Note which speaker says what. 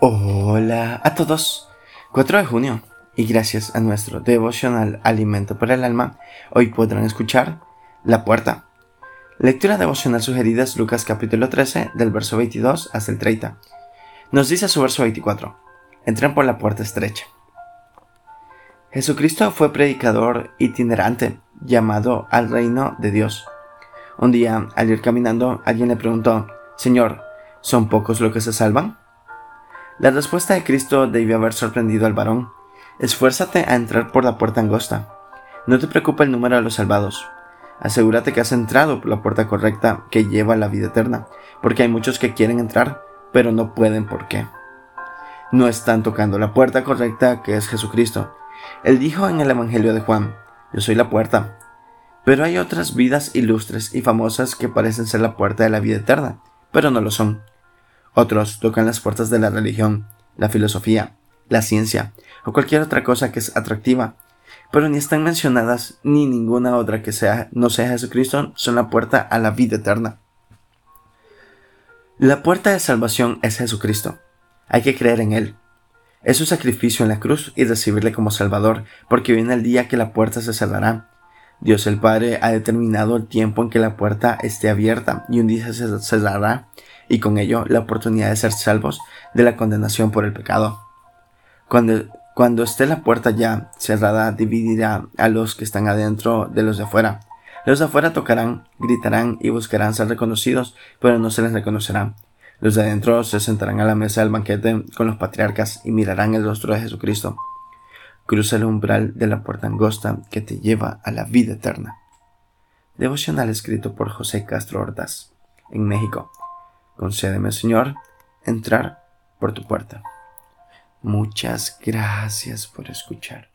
Speaker 1: Hola a todos. 4 de junio. Y gracias a nuestro devocional Alimento para el Alma, hoy podrán escuchar La Puerta. Lectura devocional sugerida es Lucas capítulo 13, del verso 22 hasta el 30. Nos dice su verso 24. Entren por la puerta estrecha. Jesucristo fue predicador itinerante, llamado al reino de Dios. Un día, al ir caminando, alguien le preguntó, Señor, ¿son pocos los que se salvan? La respuesta de Cristo debió haber sorprendido al varón. Esfuérzate a entrar por la puerta angosta. No te preocupa el número de los salvados. Asegúrate que has entrado por la puerta correcta que lleva a la vida eterna, porque hay muchos que quieren entrar, pero no pueden por qué. No están tocando la puerta correcta que es Jesucristo. Él dijo en el Evangelio de Juan, yo soy la puerta. Pero hay otras vidas ilustres y famosas que parecen ser la puerta de la vida eterna, pero no lo son. Otros tocan las puertas de la religión, la filosofía, la ciencia o cualquier otra cosa que es atractiva, pero ni están mencionadas ni ninguna otra que sea no sea Jesucristo son la puerta a la vida eterna. La puerta de salvación es Jesucristo. Hay que creer en Él. Es su sacrificio en la cruz y recibirle como Salvador, porque viene el día que la puerta se cerrará. Dios el Padre ha determinado el tiempo en que la puerta esté abierta y un día se cerrará y con ello la oportunidad de ser salvos de la condenación por el pecado. Cuando, cuando esté la puerta ya cerrada, dividirá a los que están adentro de los de afuera. Los de afuera tocarán, gritarán y buscarán ser reconocidos, pero no se les reconocerá. Los de adentro se sentarán a la mesa del banquete con los patriarcas y mirarán el rostro de Jesucristo. Cruza el umbral de la puerta angosta que te lleva a la vida eterna. Devocional escrito por José Castro Ordaz, en México. Concédeme, Señor, entrar por tu puerta. Muchas gracias por escuchar.